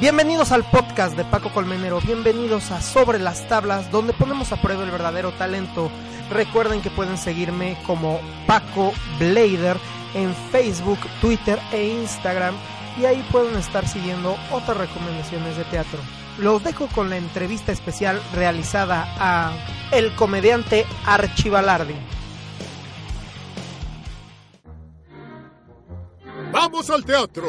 Bienvenidos al podcast de Paco Colmenero, bienvenidos a Sobre las Tablas, donde ponemos a prueba el verdadero talento. Recuerden que pueden seguirme como Paco Blader en Facebook, Twitter e Instagram y ahí pueden estar siguiendo otras recomendaciones de teatro. Los dejo con la entrevista especial realizada a el comediante Archivalardi. ¡Vamos al teatro!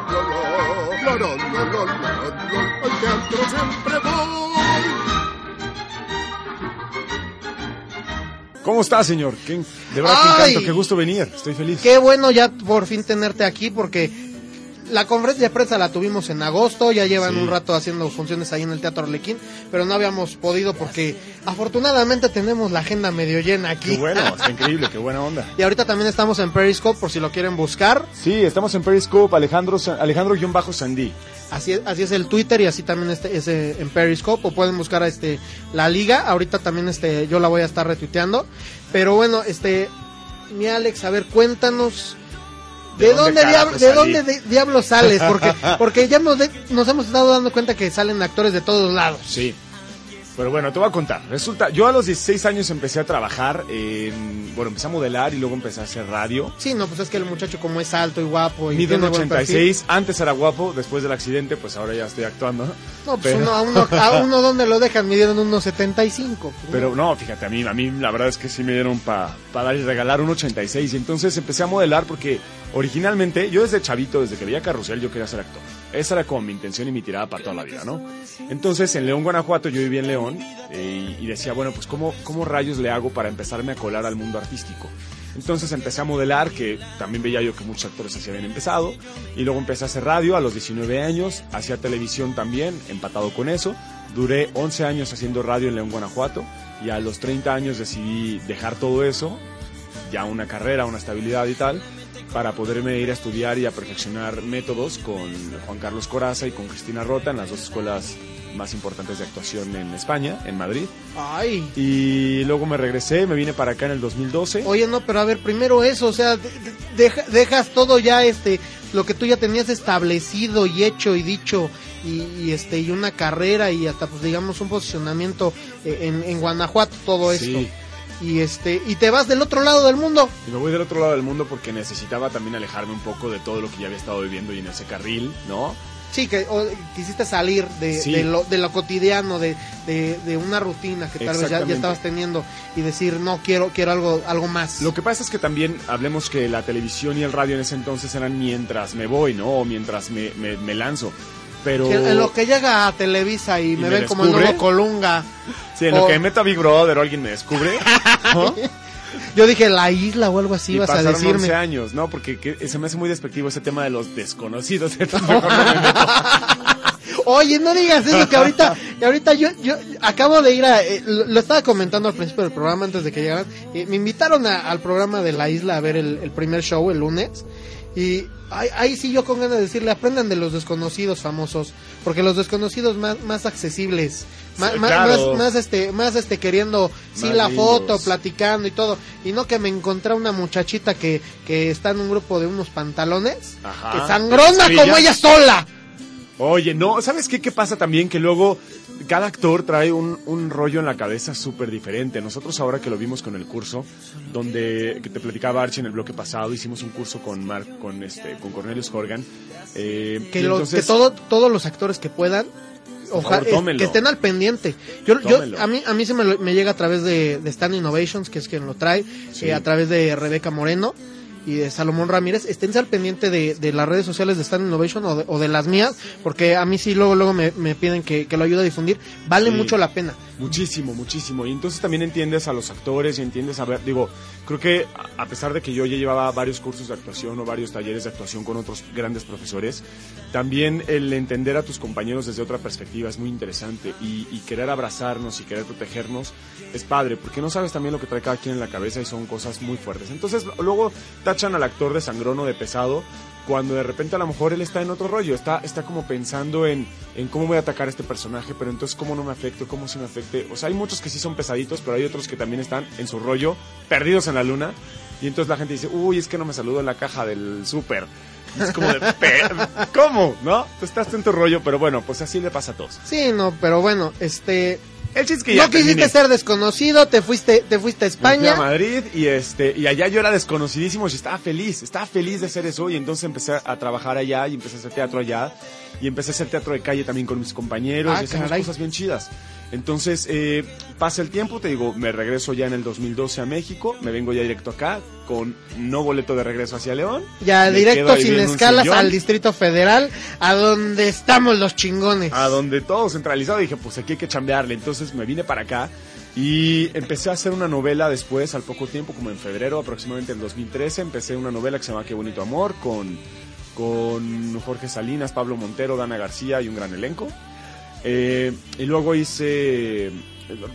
la, la, la, al teatro siempre voy. ¿Cómo está, señor? Qué- de verdad, qué Ay. encanto, qué gusto venir. Estoy feliz. Qué bueno ya por fin tenerte aquí porque la conferencia de prensa la tuvimos en agosto, ya llevan Sí. un rato haciendo funciones ahí en el Teatro Arlequín, pero no habíamos podido porque afortunadamente tenemos la agenda medio llena aquí. Qué bueno, está increíble, qué buena onda. Y ahorita también estamos en Periscope por si lo quieren buscar. Sí, estamos en Periscope, Alejandro, Sa- Alejandro-Sandí. Así es, así es el Twitter y así también este es en Periscope o pueden buscar a este la liga. Ahorita también este yo la voy a estar retuiteando. Pero bueno, este mi Alex, a ver, cuéntanos ¿De, ¿De dónde, dónde diab- carajos de dónde de- diablos sales? Porque porque ya nos, de- nos hemos estado dando cuenta que salen actores de todos lados. Sí. Pero bueno, te voy a contar. Resulta, yo a los 16 años empecé a trabajar en, bueno, empecé a modelar y luego empecé a hacer radio. Sí, no, pues es que el muchacho como es alto y guapo y Mido un tiene buen perfil. 86, antes era guapo, después del accidente, pues ahora ya estoy actuando. No, pues Pero- uno, a uno a uno donde lo dejan midieron unos 75. pues, Pero no, fíjate, a mí, a mí la verdad es que sí me dieron para dar y regalar un 86 y entonces empecé a modelar porque originalmente yo desde chavito, desde que veía Carrusel, yo quería ser actor. Esa era como mi intención y mi tirada para toda la vida, ¿no? Entonces en León, Guanajuato, yo vivía en León eh, y, decía, bueno, pues ¿cómo, ¿cómo rayos le hago para empezarme a colar al mundo artístico? Entonces empecé a modelar, que también veía yo que muchos actores así habían empezado, y luego empecé a hacer radio a los 19 años, hacía televisión también, empatado con eso. Duré 11 años haciendo radio en León, Guanajuato, y a los 30 años decidí dejar todo eso, ya una carrera, una estabilidad y tal, para poderme ir a estudiar y a perfeccionar métodos con Juan Carlos Coraza y con Cristina Rota en las dos escuelas más importantes de actuación en España, en Madrid. Ay. Y luego me regresé, me vine para acá en el 2012. Oye, no, pero a ver, primero eso, o sea, de- de- deja- dejas todo ya, este, lo que tú ya tenías establecido y hecho y dicho, y, y, este, y una carrera y hasta, pues, digamos, un posicionamiento eh, en, en Guanajuato, todo esto. Y este, y te vas del otro lado del mundo. Y me voy del otro lado del mundo porque necesitaba también alejarme un poco de todo lo que ya había estado viviendo y en ese carril, ¿no? Sí, que o, quisiste salir de, Sí. de, lo, de lo cotidiano, de, de, de una rutina que tal vez ya, estabas teniendo y decir, no, quiero, quiero algo, algo más. Lo que pasa es que también hablemos que la televisión y el radio en ese entonces eran mientras me voy, ¿no? O mientras me, me, me lanzo. Pero... Que en lo que llega a Televisa y, me, me ven como el descubre. nuevo Colunga. Sí, en lo o- que me meto a Big Brother o alguien me descubre, ¿no? Yo dije la isla o algo así y ibas a decirme. 11 años, ¿no? Porque que- se me hace muy despectivo ese tema de los desconocidos. No. Oye, no digas eso que ahorita, que ahorita yo, yo acabo de ir a, eh, lo, lo estaba comentando al principio del programa antes de que llegaran. eh, me invitaron a- al programa de la isla a ver el, el primer show el lunes. Y ahí, ahí sí yo con ganas de decirle, aprendan de los desconocidos famosos, porque los desconocidos más, más accesibles, más, más, claro. más, más, este, más este queriendo, sí la lindos. foto, platicando y todo, y no que me encontré una muchachita que, que está en un grupo de unos pantalones, Ajá. que sangrona como ella sola. Oye, no, ¿sabes qué? ¿Qué pasa también? Que luego cada actor trae un, un rollo en la cabeza súper diferente. Nosotros ahora que lo vimos con el curso, donde que te platicaba Archie en el bloque pasado, hicimos un curso con Mark, con este, con Cornelius Horgan. eh, Que, lo- entonces- que todo, todos los actores que puedan, ojalá, tómenlo. que estén al pendiente. Yo, yo, a mí, a mí se me, me llega a través de, de Stan Innovations, que es quien lo trae, Sí. eh, a través de Rebeca Moreno y de Salomón Ramírez. Esténse al pendiente de, de las redes sociales de Stan Innovation o de, o de las mías, porque a mí sí luego, luego me, me piden que, que lo ayude a difundir. Vale Sí. mucho la pena. Muchísimo, muchísimo. Y entonces también entiendes a los actores y entiendes a ver, digo, creo que a pesar de que yo ya llevaba varios cursos de actuación o varios talleres de actuación con otros grandes profesores, también el entender a tus compañeros desde otra perspectiva es muy interesante y, y querer abrazarnos y querer protegernos es padre, porque no sabes también lo que trae cada quien en la cabeza y son cosas muy fuertes. Entonces luego tachan al actor de sangrón o de pesado cuando de repente a lo mejor él está en otro rollo, está, está como pensando en, en cómo voy a atacar a este personaje, pero entonces cómo no me afecto, cómo sí me afecte. O sea, hay muchos que sí son pesaditos, pero hay otros que también están en su rollo, perdidos en la luna. Y entonces la gente dice, uy, es que no me saludo en la caja del súper. Es como de, "Pe- ¿cómo? ¿No? Tú estás en tu rollo, pero bueno, pues así le pasa a todos. Sí, no, pero bueno, este... El chiste que ya No quisiste terminé. ser desconocido, te fuiste, te fuiste a Me fui a España. Madrid y este y allá yo era desconocidísimo y estaba feliz, estaba feliz de hacer eso y entonces empecé a trabajar allá y empecé a hacer teatro allá y empecé a hacer teatro de calle también con mis compañeros Ah, y hacíamos cosas bien chidas. Entonces eh, pasa el tiempo, te digo, me regreso ya en el 2012 a México, me vengo ya directo acá con no boleto de regreso hacia León. Ya directo sin escalas al Distrito Federal, a donde estamos los chingones. a donde todo centralizado dije pues aquí hay que chambearle entonces me vine para acá y empecé a hacer una novela después al poco tiempo como en febrero aproximadamente del 2013 empecé una novela que se llama Qué bonito amor con con Jorge Salinas Pablo Montero Dana García y un gran elenco Eh, y luego hice eh,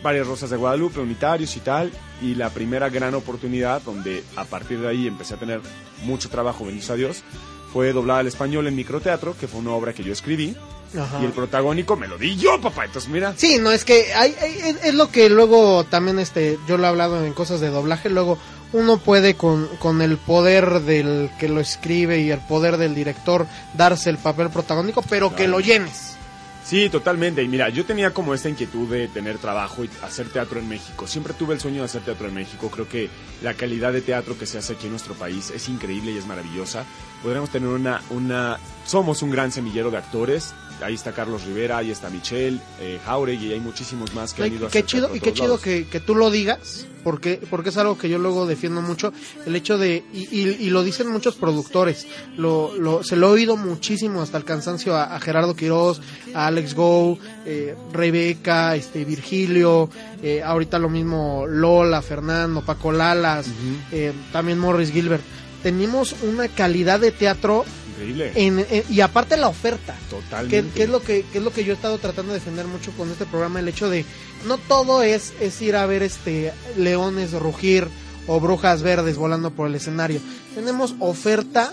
varias rosas de Guadalupe unitarios y tal y la primera gran oportunidad donde a partir de ahí empecé a tener mucho trabajo bendito a Dios fue doblada al español en microteatro que fue una obra que yo escribí Ajá. y el protagónico me lo di yo, papá. Entonces, mira. Sí, no, es que hay, hay- es, es lo que luego también este yo lo he hablado en cosas de doblaje, luego uno puede con, con el poder del que lo escribe y el poder del director darse el papel protagónico, pero que lo llenes. Sí, totalmente. Y mira, yo tenía como esta inquietud de tener trabajo y hacer teatro en México. Siempre tuve el sueño de hacer teatro en México. Creo que la calidad de teatro que se hace aquí en nuestro país es increíble y es maravillosa. Podríamos tener una, una, somos un gran semillero de actores. Ahí está Carlos Rivera, ahí está Michelle, eh, Jauregui, y hay muchísimos más que han ido a qué chido y qué chido que, que tú lo digas porque porque es algo que yo luego defiendo mucho el hecho de y, y- y lo dicen muchos productores lo, lo se lo he oído muchísimo hasta el cansancio a, a Gerardo Quiroz a Alex Go eh, Rebeca este Virgilio eh, ahorita lo mismo Lola Fernando Paco Lalas eh, también Morris Gilbert. Tenemos una calidad de teatro Increíble. en, en- y aparte la oferta Totalmente. que, que es lo que, que es lo que yo he estado tratando de defender mucho con este programa el hecho de no todo es es ir a ver este leones rugir o brujas verdes volando por el escenario tenemos oferta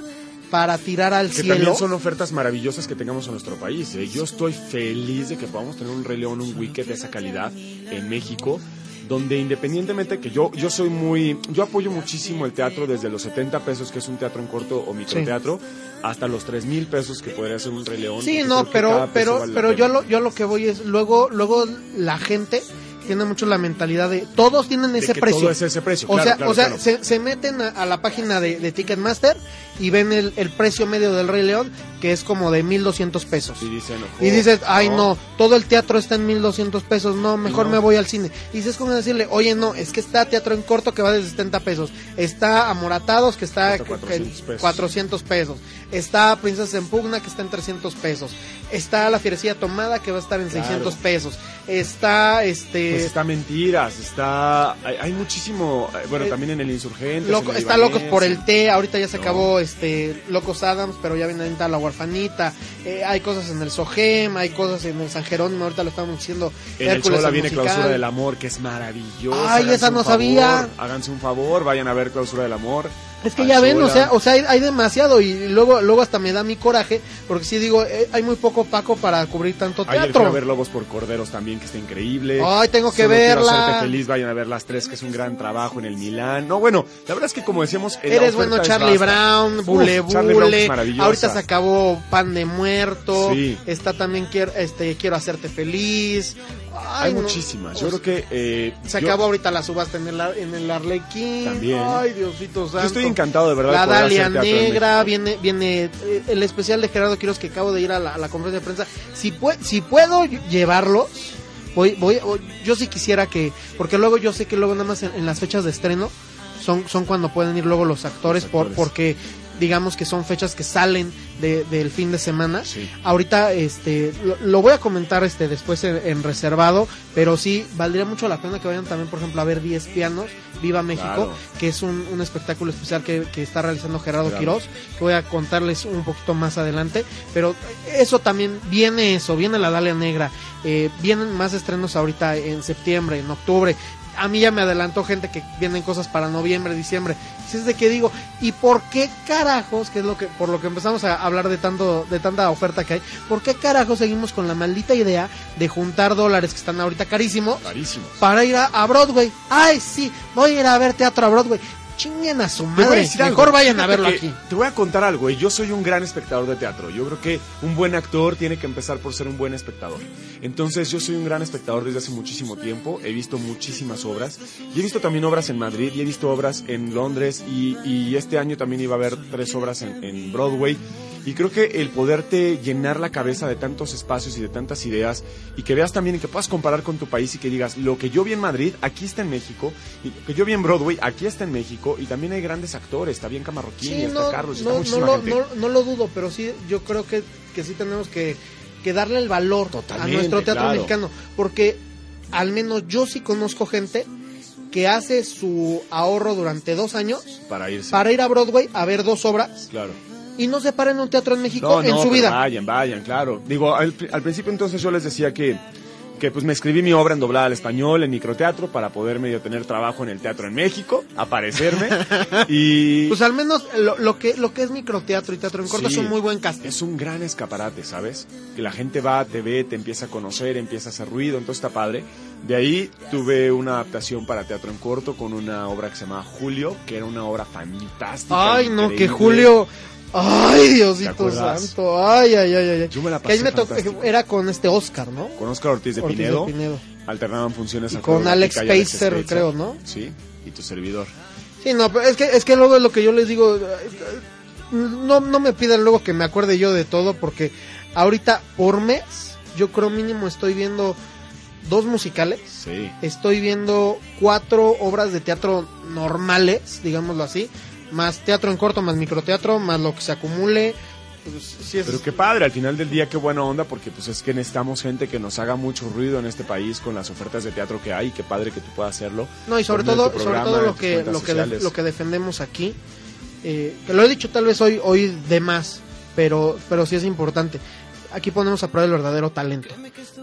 para tirar al Que cielo también son ofertas maravillosas que tengamos en nuestro país. ¿eh? Yo estoy feliz de que podamos tener un Rey León, un Wicked de esa calidad en México, donde independientemente que yo, yo soy muy, yo apoyo muchísimo el teatro desde los 70 pesos, que es un teatro en corto o microteatro, hasta los 3 mil pesos que podría ser un Rey León. sí no pero pero vale pero yo lo yo lo que voy es luego luego la gente tiene mucho la mentalidad de todos tienen De ese precio todo es ese precio, o claro, sea claro, o sea claro. se, se meten a, a la página de, de Ticketmaster y ven el, el precio medio del Rey León que es como de 1200 pesos Y dicen, Y "Oh, dices, ay no, todo el teatro está en 1200 pesos, no, mejor no. me voy al cine. Y dices como decirle, oye no, es que está teatro en corto que va desde 70 pesos, está Amoratados que está en 400 pesos. 400 pesos, está Princesa en Pugna que está en 300 pesos, está La Fierecilla Tomada que va a estar en Claro. 600 pesos, está este... Pues está Mentiras, está... Hay, hay muchísimo... eh, Bueno, Eh, también en el Insurgente. Loco, en el está Locos por el té, ahorita ya se No. acabó este Locos Adams, pero ya viene ahorita la huerfanita, eh, hay cosas en el Sogem, hay cosas en el San Jerónimo, ahorita lo estamos diciendo En Hércules el viene musical. Clausura del Amor, que es maravilloso. Ay, esa no sabía. Háganse un favor, vayan a ver Clausura del Amor. Es que ya ven, o sea, o sea, hay, hay demasiado y luego luego hasta me da mi coraje porque si digo, eh, hay muy poco Paco para cubrir tanto Ayer teatro. a ver Lobos por Corderos también, que está increíble. Ay, tengo que Solo verla. hacerte feliz, vayan a ver las tres, que es un gran trabajo en el Milán. No, bueno, la verdad es que como decíamos... Eres bueno Charlie. Brown, Uf, Bule Charlie maravillosa. Ahorita se acabó Pan de Muerto. Sí. Está también quiero este quiero hacerte feliz. Ay, Hay no. muchísimas. Yo creo que... eh, Se yo- acabó ahorita la subasta en el, en el Arlequín. También. Ay, Diosito santo. Yo estoy encantado de verdad. La Dalia Negra, viene viene eh, el especial de Gerardo Quiroz que acabo de ir a la, a la conferencia de prensa. Si, pue- si puedo llevarlos, voy, voy, yo sí quisiera que, porque luego yo sé que luego nada más en, en las fechas de estreno son, son cuando pueden ir luego los actores, Los por, actores. porque digamos que son fechas que salen de- del fin de semana. Sí. Ahorita este lo, lo voy a comentar este después en, en reservado, pero sí valdría mucho la pena que vayan también, por ejemplo, a ver 10 pianos, Viva México, Claro. que es un, un espectáculo especial que, que está realizando Gerardo Gerardo. Quiroz, que voy a contarles un poquito más adelante, pero eso también viene eso, viene la Dalia Negra, eh, vienen más estrenos ahorita en septiembre, en octubre. A mí ya me adelantó gente que vienen cosas para noviembre, diciembre. Si es de que digo, ¿y por qué carajos, que es lo que por lo que empezamos a hablar de tanto de tanta oferta que hay, por qué carajos seguimos con la maldita idea de juntar dólares que están ahorita carísimos Carísimos. para ir a, a Broadway? Ay, sí, voy a ir a ver teatro a Broadway. Chinguen a su Te voy a madre. Mejor vayan a verlo aquí. Te voy a contar algo, y yo soy un gran espectador de teatro. Yo creo que un buen actor tiene que empezar por ser un buen espectador. Entonces, yo soy un gran espectador desde hace muchísimo tiempo. He visto muchísimas obras. Y he visto también obras en Madrid, y he visto obras en Londres, y, y este año también iba a haber tres obras en, en Broadway. Y creo que el poderte llenar la cabeza de tantos espacios y de tantas ideas, y que veas también y que puedas comparar con tu país y que digas, lo que yo vi en Madrid, aquí está en México, y lo que yo vi en Broadway, aquí está en México, y también hay grandes actores, está bien Camarroquín, Sí, está no, Carlos, y no, está muchísima gente. no- no lo dudo, pero sí, yo creo que, que sí tenemos que, que darle el valor Totalmente, a nuestro teatro claro. mexicano, porque al menos yo sí conozco gente que hace su ahorro durante dos años para irse. para ir a Broadway a ver dos obras Claro. Y no se para en un teatro en México No, en no, su vida. Vayan, vayan, claro. Digo, al, al principio entonces yo les decía que, que pues me escribí mi obra en doblada al español, en microteatro, para poder medio tener trabajo en el teatro en México, aparecerme. y Pues al menos lo, lo que lo que es microteatro y teatro en corto Sí. es un muy buen casting. es un gran escaparate, ¿sabes? Que la gente va, te ve, te empieza a conocer, empieza a hacer ruido, entonces está padre. De ahí tuve una adaptación para teatro en corto con una obra que se llama Julio, que era una obra fantástica. Ay, no, que increíble. Julio. Ay, ¿Te Diosito santo. Ay, ay, ay, ay. Yo me la Que ahí pasé me tocó, era con este Oscar, ¿no? Con Oscar Ortiz de Ortiz de Pinedo. Pinedo. Alternaban funciones Y con Alex Pacer, creo, ¿no? Sí, y tu servidor. Sí, no, pero es que, es que luego es lo que yo les digo, no, no me pidan luego que me acuerde yo de todo, porque ahorita por mes, yo creo mínimo estoy viendo dos musicales, Sí. estoy viendo cuatro obras de teatro normales, digámoslo así, más teatro en corto, más microteatro, más lo que se acumule. Pues, sí es- Pero qué padre, al final del día qué buena onda, porque pues es que necesitamos gente que nos haga mucho ruido en este país con las ofertas de teatro que hay, qué padre que tú puedas hacerlo. No, y sobre todo, sobre todo lo que, lo que, de- lo que defendemos aquí, eh, que lo he dicho tal vez hoy, hoy de más, pero, pero sí es importante. Aquí ponemos a prueba el verdadero talento.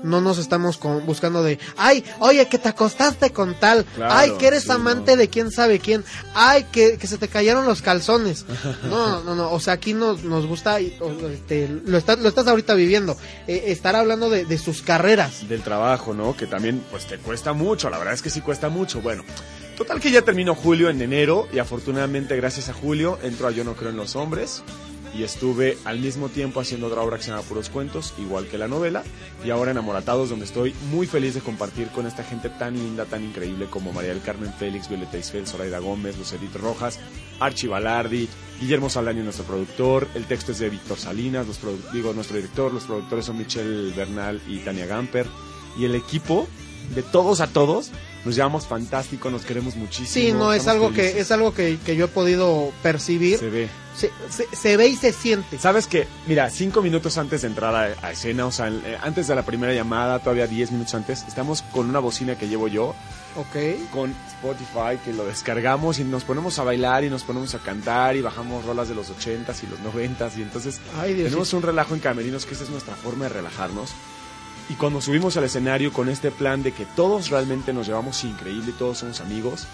No nos estamos con- buscando de, ay, oye, que te acostaste con tal, Claro, ay, que eres sí, amante no. de quién sabe quién, ay, que, que se te cayeron los calzones. No, no, no, o sea, aquí nos, nos gusta, este, lo, estás, lo estás ahorita viviendo, eh, estar hablando de, de sus carreras. Del trabajo, ¿no? Que también pues te cuesta mucho, la verdad es que sí cuesta mucho. Bueno, total que ya terminó julio en enero y afortunadamente gracias a julio entro a Yo no creo en los hombres y estuve al mismo tiempo haciendo otra obra que se llama Puros Cuentos, igual que la novela, y ahora en Amoratados, donde estoy muy feliz de compartir con esta gente tan linda, tan increíble como María del Carmen Félix, Violeta Isfel, Zoraida Gómez, Lucerito Rojas, Archie Balardi, Guillermo Saldaño, nuestro productor, el texto es de Víctor Salinas, los digo, nuestro director, los productores son Michelle Bernal y Tania Gamper, y el equipo, de todos a todos, nos llevamos fantástico, nos queremos muchísimo. Sí, no, es algo que, es algo que, que yo he podido percibir. Se ve. se, se- se ve y se siente. Sabes que, mira, cinco minutos antes de entrar a, a escena, o sea, eh, antes de la primera llamada, todavía diez minutos antes, estamos con una bocina que llevo yo, Ok. con Spotify, que lo descargamos y nos ponemos a bailar y nos ponemos a cantar y bajamos rolas de los ochentas y los noventas y entonces Ay, Dios. tenemos un relajo en camerinos que esa es nuestra forma de relajarnos. Y cuando subimos al escenario con este plan de que todos realmente nos llevamos increíble y todos somos amigos,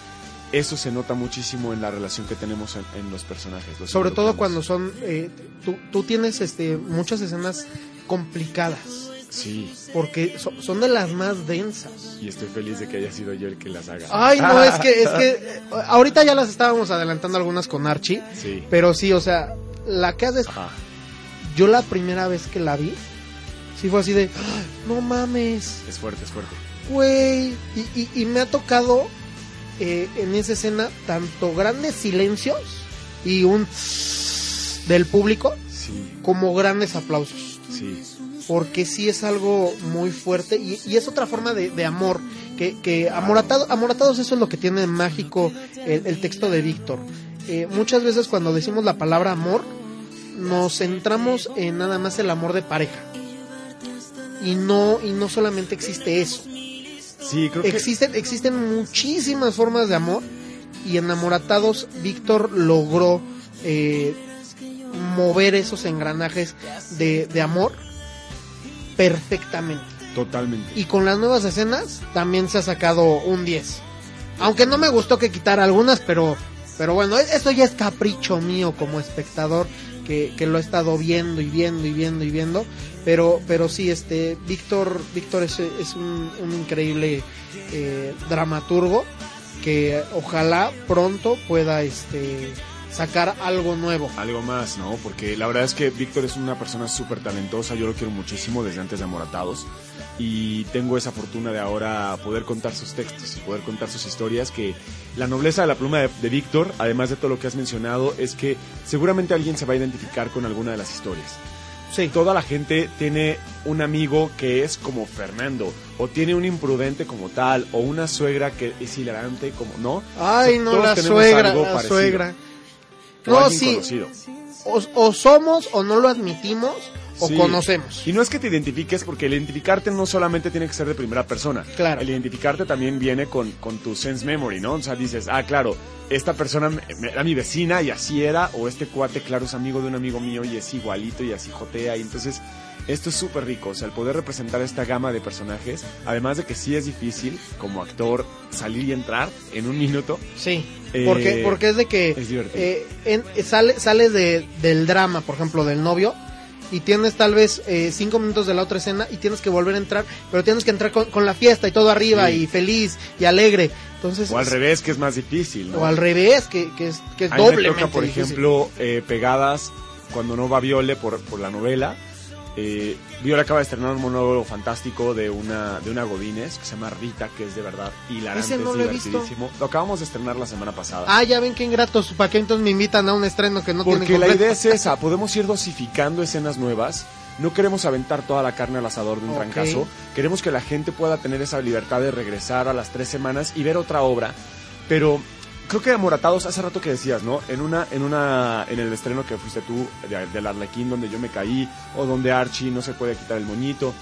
eso se nota muchísimo en la relación que tenemos en, en los personajes. los Sobre todo cuando son, eh, tú, tú tienes este, muchas escenas complicadas, Sí, porque so- son de las más densas. y estoy feliz de que haya sido yo el que las haga. Ay, no, es que, es que ahorita ya las estábamos adelantando algunas con Archie, Sí. pero sí, o sea, la que haces, Ajá. yo la primera vez que la vi, sí fue así de, "Ah, no mames, Es fuerte, es fuerte. güey, y, y- y me ha tocado eh, en esa escena tanto grandes silencios y un del público Sí, como grandes aplausos. sí. porque sí es algo muy fuerte y, y es otra forma de, de amor que, que amoratado, amoratados eso es lo que tiene de mágico el, el texto de Víctor Eh, muchas veces cuando decimos la palabra amor nos centramos en nada más el amor de pareja y no y no solamente existe eso Sí, creo que... existen existen muchísimas formas de amor y en amoratados Víctor logró eh, mover esos engranajes de, de amor perfectamente Totalmente. y con las nuevas escenas también se ha sacado un 10. Aunque no me gustó que quitara algunas, pero, pero bueno, e- eso ya es capricho mío como espectador que, que lo he estado viendo y viendo y viendo y viendo. Pero, pero sí, este, Víctor, Víctor es, un increíble eh, dramaturgo que ojalá pronto pueda este, sacar algo nuevo. Algo más, ¿no? Porque la verdad es que Víctor es una persona súper talentosa, yo lo quiero muchísimo desde antes de Amoratados y tengo esa fortuna de ahora poder contar sus textos y poder contar sus historias que la nobleza de la pluma de, de Víctor, además de todo lo que has mencionado, es que seguramente alguien se va a identificar con alguna de las historias. Sí, Toda la gente tiene un amigo que es como Fernando, o tiene un imprudente como tal, o una suegra que es hilarante como, ¿no? Ay, O sea, no, la suegra, la parecido. suegra. No, sí. conocido. O, o somos o no lo admitimos o Sí. conocemos. Y no es que te identifiques, porque el identificarte no solamente tiene que ser de primera persona. Claro. El identificarte también viene con, con tu sense memory, ¿no? O sea, dices, ah, claro, esta persona era mi vecina y así era, o este cuate, claro, es amigo de un amigo mío y es igualito y así jotea. Y entonces, esto es súper rico. O sea, el poder representar esta gama de personajes, además de que sí es difícil, como actor, salir y entrar en un minuto. Sí, Eh, porque, porque es de que es eh, en- eh, sale, sales de, del drama, por ejemplo, del novio, y tienes tal vez eh, cinco minutos de la otra escena y tienes que volver a entrar, pero tienes que entrar con, con la fiesta y todo arriba Sí. y feliz y alegre. Entonces, O al revés, que es más difícil, ¿no? o al revés, que, que es, que es A mí doblemente me toca, por difícil. ejemplo, eh, pegadas cuando no va Viole por, por la novela. Eh, Viole acaba de estrenar un monólogo fantástico de una, de una Godínez que se llama Rita, que es de verdad hilarante, Ese no es lo he visto. divertidísimo. Lo acabamos de estrenar la semana pasada. Ah, ya ven qué ingratos, ¿para qué entonces me invitan a un estreno que no Porque tienen la idea es esa, podemos ir dosificando escenas nuevas. No queremos aventar toda la carne al asador de un trancazo. Queremos que la gente pueda tener esa libertad de regresar a las tres semanas y ver otra obra. Pero creo que Amoratados, hace rato que decías, ¿no? En una, en una, en el estreno que fuiste tú de- del Arlequín, donde yo me caí, o donde Archie no se puede quitar el moñito.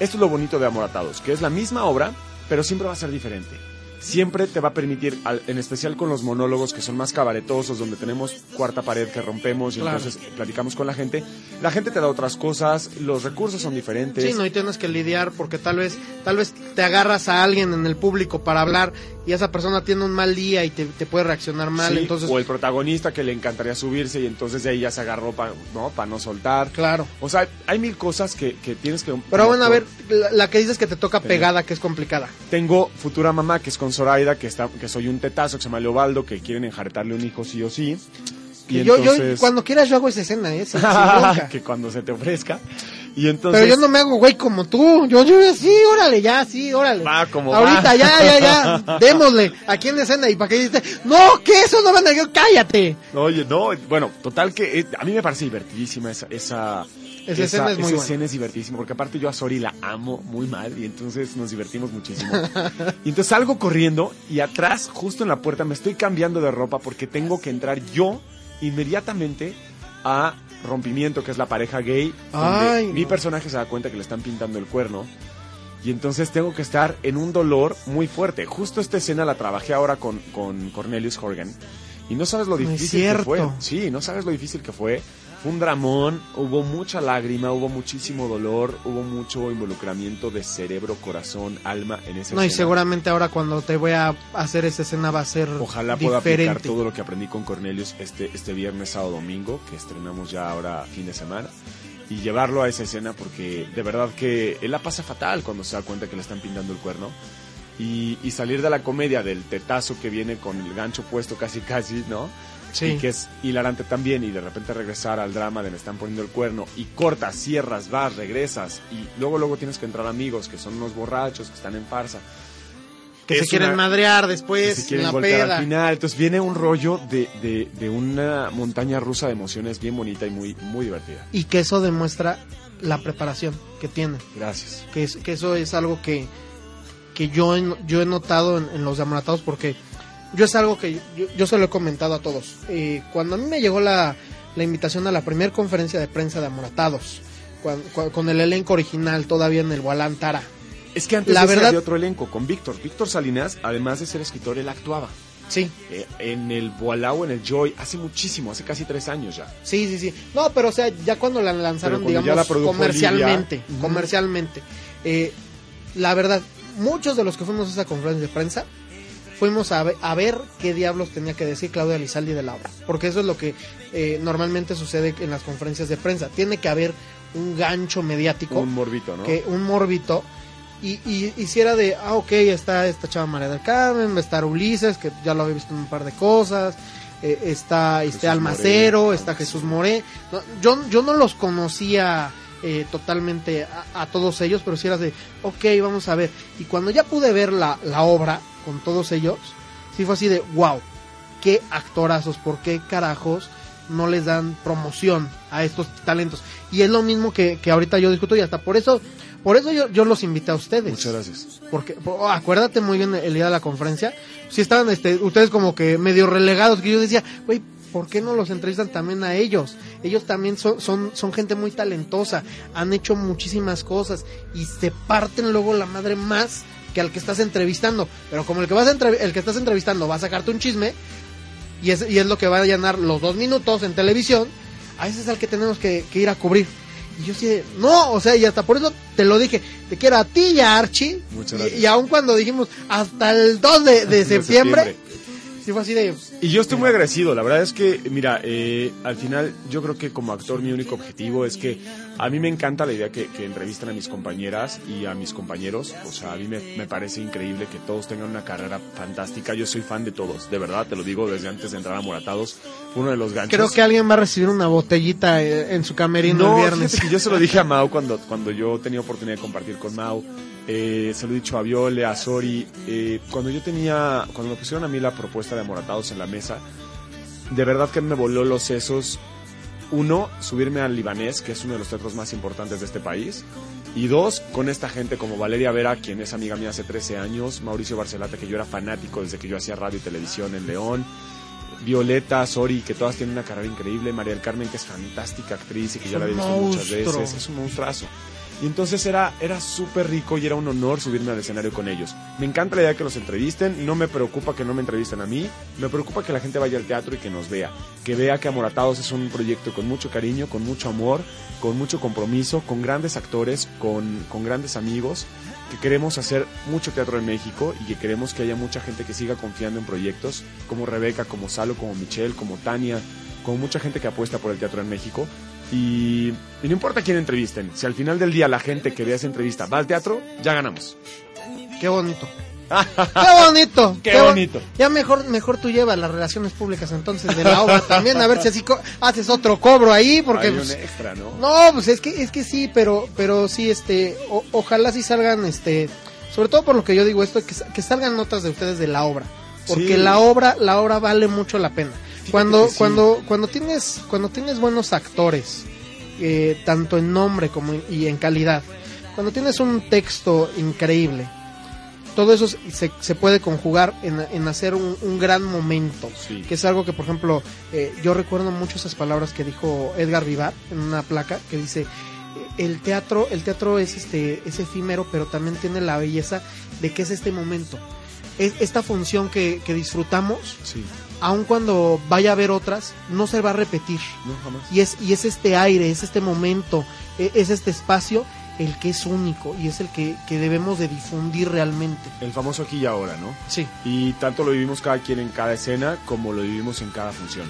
Esto es lo bonito de Amoratados, que es la misma obra, pero siempre va a ser diferente. Siempre te va a permitir, al- en especial con los monólogos que son más cabaretosos, donde tenemos cuarta pared que rompemos y Claro. entonces platicamos con la gente. La gente te da otras cosas, los recursos son diferentes. Sí, no, y tienes que lidiar porque tal vez, tal vez te agarras a alguien en el público para hablar y esa persona tiene un mal día y te, te puede reaccionar mal, Sí, entonces, o el protagonista que le encantaría subirse y entonces de ahí ya se agarró para ¿no? pa no soltar. claro. O sea, hay mil cosas que, que tienes que... Pero bueno, a ver, la, la que dices que te toca Sí. pegada, que es complicada. Tengo futura mamá que es con Zoraida, que está, que soy un tetazo que se llama Leobaldo, que quieren enjaretarle un hijo sí o sí. Y yo, yo, cuando quieras yo hago esa escena, ¿eh? Sin- sin bronca. que cuando se te ofrezca. Y entonces... Pero yo no me hago güey como tú. Yo, yo, sí, órale, ya, sí, órale. Va como Ahorita, va. ya, ya, ya. Démosle. Aquí en la escena. Y para que dices, no, que eso no van a yo, cállate. Oye, no, bueno, total que eh, a mí me parece divertidísima esa... esa Esa escena es muy esa buena. escena es divertidísima, porque aparte yo a Sori la amo muy mal y entonces nos divertimos muchísimo. y entonces salgo corriendo y atrás, justo en la puerta, me estoy cambiando de ropa porque tengo que entrar yo inmediatamente a Rompimiento, que es la pareja gay, donde mi personaje se da cuenta que le están pintando el cuerno. Y entonces tengo que estar en un dolor muy fuerte. Justo esta escena la trabajé ahora con, con Cornelius Horgan. Y no sabes lo No es difícil que fue. Sí, no sabes lo difícil que fue. Fue un dramón, hubo mucha lágrima, hubo muchísimo dolor, hubo mucho involucramiento de cerebro, corazón, alma en ese No, y seguramente ahora cuando te voy a hacer esa escena va a ser Ojalá pueda aplicar todo lo que aprendí con Cornelius este, este viernes, sábado, domingo, que estrenamos ya ahora fin de semana, y llevarlo a esa escena porque de verdad que él la pasa fatal cuando se da cuenta que le están pintando el cuerno. Y, y salir de la comedia del tetazo que viene con el gancho puesto casi casi, ¿no? Sí. Y que es hilarante también y de repente regresar al drama de me están poniendo el cuerno y cortas, cierras, vas, regresas y luego luego tienes que entrar amigos que son unos borrachos que están en farsa. que se quieren una- madrear que después se en quieren la peda. al final. Entonces viene un rollo de, de, de una montaña rusa de emociones bien bonita y muy, muy divertida. Y que eso demuestra la preparación que tienen. Gracias. que, es- que eso es algo que, que yo, he, yo he notado en, en los Amoratados porque yo es algo que yo, yo se lo he comentado a todos. Eh, cuando a mí me llegó la, la invitación a la primera conferencia de prensa de Amoratados, cua- con el elenco original todavía en el Gualán Tara, Es que antes La verdad- había otro elenco con Víctor. Víctor Salinas, además de ser escritor, él actuaba. sí, Eh, en el Boalao, en el Joy, hace muchísimo, hace casi tres años ya. sí, sí, sí. No, pero o sea, ya cuando la lanzaron, cuando digamos, la comercialmente, comercialmente, eh, la verdad, muchos de los que fuimos a esa conferencia de prensa fuimos a ver, a ver qué diablos tenía que decir Claudia Lizaldi de la obra. Porque eso es lo que eh, normalmente sucede en las conferencias de prensa. Tiene que haber un gancho mediático, Un morbito, ¿no? que un morbito. Y, y hiciera de, ah, ok, está esta chava María del Carmen, va a estar Ulises, que ya lo había visto en un par de cosas, eh, está este Almacero, Moré. está Jesús Moré. No, yo, yo no los conocía eh, totalmente a, a todos ellos, pero si era de, ok, vamos a ver. Y cuando ya pude ver la, la obra con todos ellos, sí fue así de, wow, qué actorazos, por qué carajos no les dan promoción a estos talentos. Y es lo mismo que, que ahorita yo discuto y hasta por eso, por eso yo, yo los invité a ustedes. Muchas gracias. Porque, po- acuérdate muy bien el día de la conferencia, si estaban este, ustedes como que medio relegados, que yo decía, güey, ¿por qué no los entrevistan también a ellos? Ellos también son, son, son gente muy talentosa, han hecho muchísimas cosas y se parten luego la madre más que al que estás entrevistando. Pero como el que, vas a el que estás entrevistando va a sacarte un chisme y es, y es lo que va a llenar los dos minutos en televisión, a ese es al que tenemos que, que ir a cubrir. Y yo sí, no, o sea, y hasta por eso te lo dije, te quiero a ti y a Archie. Muchas Y, gracias. y aun cuando dijimos hasta el 2 de, de De septiembre, sí fue así de... Y yo estoy muy agradecido, la verdad es que, mira, eh, al final yo creo que como actor mi único objetivo es que a mí me encanta la idea que, que entrevistan a mis compañeras y a mis compañeros, o sea, a mí me, me parece increíble que todos tengan una carrera fantástica, yo soy fan de todos, de verdad, te lo digo desde antes de entrar a Moratados, fue uno de los ganchos. Creo que alguien va a recibir una botellita eh, en su camerino no, el viernes. que yo se lo dije a Mau cuando, cuando yo tenía oportunidad de compartir con Mau. Eh, se lo he dicho a Viole, a Sori. Eh, cuando yo tenía, cuando me pusieron a mí la propuesta de Amoratados en la mesa, de verdad que me voló los sesos. Uno, subirme al libanés, que es uno de los teatros más importantes de este país. Y dos, con esta gente como Valeria Vera, quien es amiga mía hace 13 años, Mauricio Barcelata, que yo era fanático desde que yo hacía radio y televisión en León, Violeta, Sori, que todas tienen una carrera increíble, María del Carmen, que es fantástica actriz y que Es ya la he visto muchas veces, es un monstruazo. Y entonces era, era súper rico y era un honor subirme al escenario con ellos. Me encanta la idea de que los entrevisten, no me preocupa que no me entrevisten a mí, me preocupa que la gente vaya al teatro y que nos vea, que vea que Amoratados es un proyecto con mucho cariño, con mucho amor, con mucho compromiso, con grandes actores, con, con grandes amigos, que queremos hacer mucho teatro en México y que queremos que haya mucha gente que siga confiando en proyectos como Rebeca, como Salo, como Michelle, como Tania, como mucha gente que apuesta por el teatro en México. Y, y no importa quién entrevisten, si al final del día la gente que vea esa entrevista va al teatro, ya ganamos. Qué bonito. Qué bonito. Qué bo- bonito. Ya mejor, mejor tú llevas las relaciones públicas entonces de la obra también, a ver si así co- haces otro cobro ahí, porque Hay un pues, extra, ¿no? No, pues es que es que sí, pero pero sí este o- ojalá sí salgan este sobre todo por lo que yo digo esto que, que salgan notas de ustedes de la obra, porque Sí. la obra la obra vale mucho la pena. Cuando sí. cuando cuando tienes cuando tienes buenos actores eh, tanto en nombre como en- y en calidad, cuando tienes un texto increíble, todo eso se, se puede conjugar en, en hacer un, un gran momento Sí. que es algo que por ejemplo eh, yo recuerdo mucho esas palabras que dijo Edgar Vivar en una placa que dice el teatro el teatro es este es efímero pero también tiene la belleza de que es este momento es esta función que, que disfrutamos Sí. Aun cuando vaya a haber otras, no se va a repetir. No, jamás. Y es, y es este aire, es este momento, e- es este espacio el que es único y es el que, que debemos de difundir realmente. El famoso aquí y ahora, ¿no? Sí. Y tanto lo vivimos cada quien en cada escena como lo vivimos en cada función.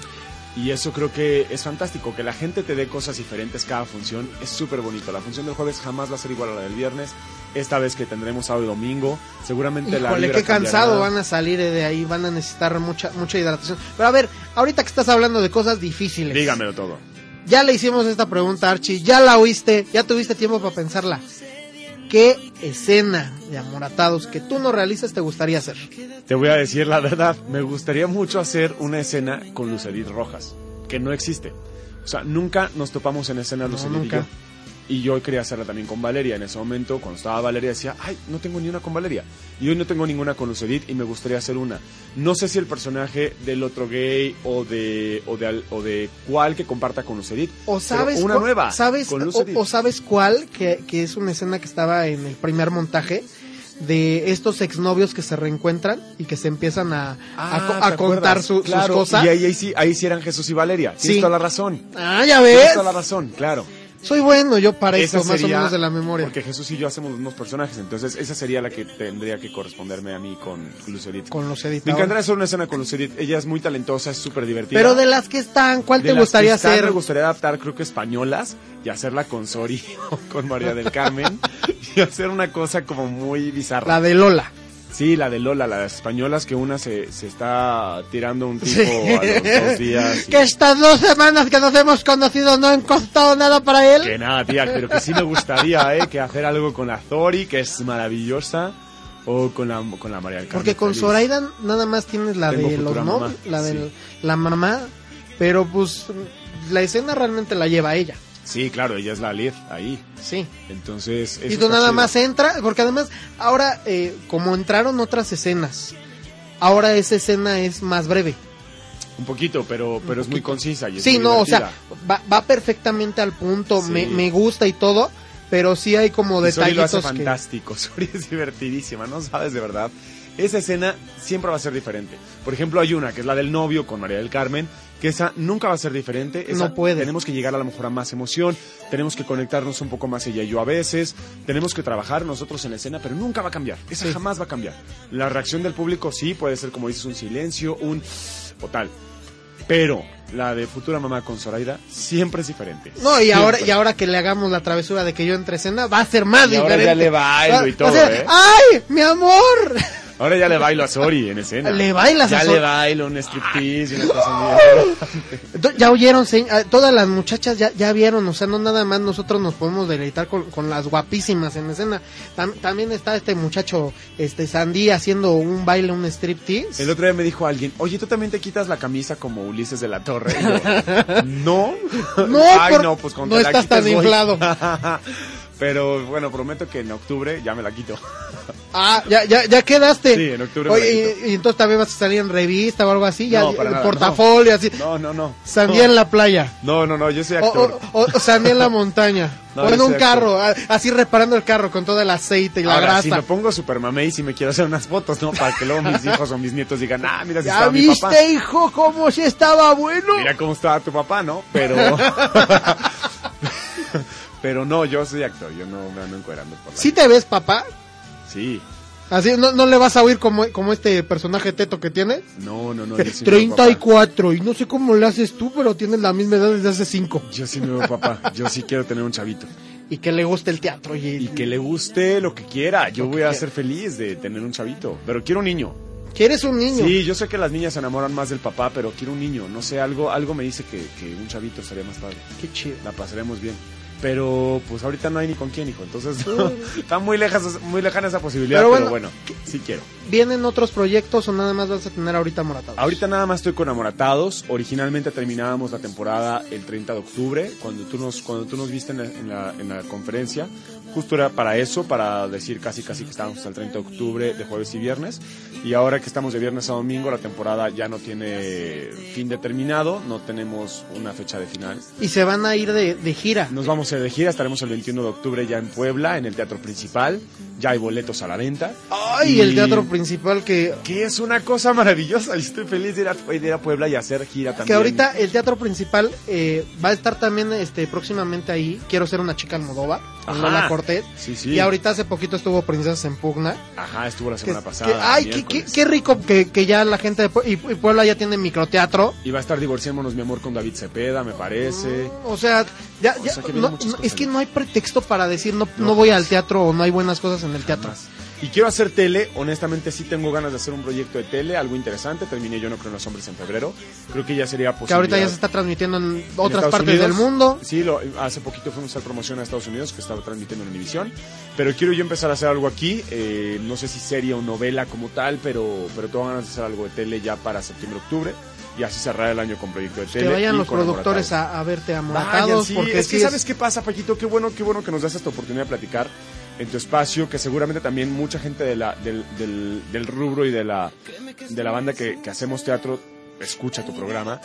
Y eso creo que es fantástico, que la gente te dé cosas diferentes cada función, es súper bonito. La función del jueves jamás va a ser igual a la del viernes. Esta vez que tendremos sábado y domingo, seguramente la Híjole, qué cansado van a salir de ahí, van a necesitar mucha, mucha hidratación. Pero a ver, ahorita que estás hablando de cosas difíciles. Dígamelo todo. Ya le hicimos esta pregunta, Archie, ya la oíste, ya tuviste tiempo para pensarla. ¿Qué escena de amoratados que tú no realizas te gustaría hacer? Te voy a decir la verdad, me gustaría mucho hacer una escena con Lucerit Rojas, que no existe. O sea, nunca nos topamos en escena No, Lucerit y nunca. yo. Y yo quería hacerla también con Valeria. En ese momento, cuando estaba Valeria, decía, ay, no tengo ni una con Valeria. Y hoy no tengo ninguna con Lucerit y me gustaría hacer una. No sé si el personaje del otro gay o de, o de, o de cuál que comparta con Lucerit. O sabes una nueva. ¿Sabes con o, sabes cuál? Que, que es una escena que estaba en el primer montaje de estos exnovios que se reencuentran y que se empiezan a, a Ah, co- ¿te a, contar acuerdas? su- Claro, sus cosas. Y ahí, ahí sí, ahí sí eran Jesús y Valeria. Sí. Tienes toda la razón. Ah, ya Tienes ves. toda la razón, claro. Soy bueno yo para Esa esto, más o sería- menos de la memoria. Porque Jesús y yo hacemos mismos personajes, entonces esa sería la que tendría que corresponderme a mí con Lucerit. Con los Me encantaría hacer una escena con Lucerit. Ella es muy talentosa, es súper divertida. Pero de las que están, ¿cuál De te las gustaría que están, hacer? Me gustaría adaptar, creo que españolas, y hacerla con Sori o con María del Carmen, y hacer una cosa como muy bizarra. La de Lola. Sí, la de Lola, las españolas, que una se, se está tirando un tipo Sí. a los dos días. y- Que estas dos semanas que nos hemos conocido no han costado nada para él. Que nada, tía, pero que sí me gustaría, ¿eh? Que hacer algo con la Zori, que es maravillosa, o con la, con la María del Carmen. Porque con Feliz. Zoraida nada más tienes la Tengo de los mamá, la de sí. la mamá, pero pues la escena realmente la lleva ella. Sí, claro, ella es la Liz ahí. Sí. Entonces. y tú nada chido. más entra, porque además ahora eh, como entraron otras escenas, ahora esa escena es más breve. Un poquito, pero, pero es muy concisa. Y es Sí, muy no, o sea, divertida. va, va perfectamente al punto, Sí. me, me gusta y todo, pero sí hay como Y Sori lo hace detallitos que... fantástico. Sori es divertidísima, no sabes de verdad. Esa escena siempre va a ser diferente. Por ejemplo, hay una que es la del novio con María del Carmen, que esa nunca va a ser diferente. Esa No puede. Tenemos que llegar a lo mejor a más emoción, tenemos que conectarnos un poco más ella y yo a veces, tenemos que trabajar nosotros en la escena, pero nunca va a cambiar. Esa Sí. jamás va a cambiar. La reacción del público sí puede ser, como dices, un silencio, un o tal. Pero la de Futura Mamá con Zoraida siempre es diferente. No, y ahora, y ahora que le hagamos la travesura de que yo entre escena, va a ser más Y ahora diferente. ya le bailo y todo, ¿eh? ¡Ay, mi amor! Ahora ya le bailo a Sori en escena. Le bailas ya a le Sori. bailo un striptease y una cosa Ya oyeron, ah, todas las muchachas ya, ya vieron, o sea, no nada más nosotros nos podemos deleitar con, con las guapísimas en escena. Tam- también está este muchacho, este Sandy, haciendo un baile, un striptease. El otro día me dijo alguien, oye, ¿tú también te quitas la camisa como Ulises de la Torre? Yo, no. No, Ay, por- no, pues no la estás tan quites inflado. Pero bueno, prometo que en octubre ya me la quito. Ah, ya, ya, ya quedaste. Sí, en octubre Oye, y, y entonces también vas a salir en revista o algo así, ya, No, para el nada, portafolio, así. No, no, no. Sandía no. en la playa. No, no, no, yo soy actor. o, o- o sandía en la montaña. No, o en un carro, así reparando el carro con todo el aceite y la Ahora, grasa. si me pongo super mamey, si me quiero hacer unas fotos, ¿no? Para que luego mis hijos o mis nietos digan, ah, mira si ¿Ya estaba mi viste, papá. hijo, cómo si estaba bueno? Mira cómo estaba tu papá, ¿no? Pero... Pero no, yo soy actor, yo no me ando encuerando por la... ¿Sí te ves, papá? Sí. Así, ¿no, no le vas a oír como, como este personaje teto que tienes? No, no, no. Yo sí me veo papá. 34, y no sé cómo le haces tú, pero tienes la misma edad desde hace 5. Yo sí me veo papá. Yo sí quiero tener un chavito. Y que le guste el teatro. Y, Y que le guste lo que quiera. Yo voy a quiera. ser feliz de tener un chavito. Pero quiero un niño. ¿Quieres un niño? Sí, yo sé que las niñas se enamoran más del papá, pero quiero un niño. No sé, algo, algo me dice que, que un chavito estaría más padre. Qué chido. La pasaremos bien. Pero pues ahorita no hay ni con quién, hijo. Entonces no, está muy, lejas, muy lejana esa posibilidad, Pero pero bueno, bueno, sí quiero. ¿Vienen otros proyectos o nada más vas a tener ahorita moratados? Ahorita nada más estoy con Amoratados. Originalmente terminábamos la temporada el 30 de octubre, cuando tú nos, cuando tú nos viste en la, en la, en la conferencia. Justo era para eso, para decir casi casi que estábamos hasta el 30 de octubre de jueves y viernes. Y ahora que estamos de viernes a domingo, la temporada ya no tiene fin determinado, no tenemos una fecha de final. Y se van a ir de, de gira. Nos vamos a de gira, estaremos el 21 de octubre ya en Puebla, en el Teatro Principal. ya hay boletos a la venta. Ay, Y- el teatro principal que... Que es una cosa maravillosa y estoy feliz de ir a, de ir a Puebla y hacer gira también. Que ahorita el teatro principal eh, va a estar también este próximamente ahí. Quiero ser una chica Almodóvar, con Ajá. Lola Cortés. Sí, sí. Y ahorita hace poquito estuvo Princesas en Pugna. Ajá, estuvo la semana que- pasada. ay, qué, qué, miércoles. qué rico que, que ya la gente de Pue- y, y Puebla ya tiene microteatro. Y va a estar Divorciémonos, mi amor, con David Cepeda, me parece. O sea, ya, O sea, no- muchas no- cosas es que no hay pretexto para decir no, no, No, voy al teatro o no hay buenas cosas en el teatro. Y quiero hacer tele, honestamente sí tengo ganas de hacer un proyecto de tele, algo interesante. Terminé yo no creo en los hombres en febrero. Creo que ya sería posible. Que ahorita ya se está transmitiendo en otras partes Unidos. del mundo. Sí, lo- hace poquito fuimos a promoción a Estados Unidos, que estaba transmitiendo en Univisión. Pero quiero yo empezar a hacer algo aquí. eh, no sé si serie o novela como tal, pero, pero tengo ganas de hacer algo de tele ya para septiembre, octubre. Y así cerrar el año con proyecto de Que tele. vayan y los productores a, a verte Vayan, amoratados. sí, porque es que sí ¿sabes qué pasa, Paquito? Qué bueno, qué bueno que nos das esta oportunidad de platicar en tu espacio, que seguramente también mucha gente de la, del, del, del rubro y de la, de la banda que, que hacemos teatro escucha tu programa,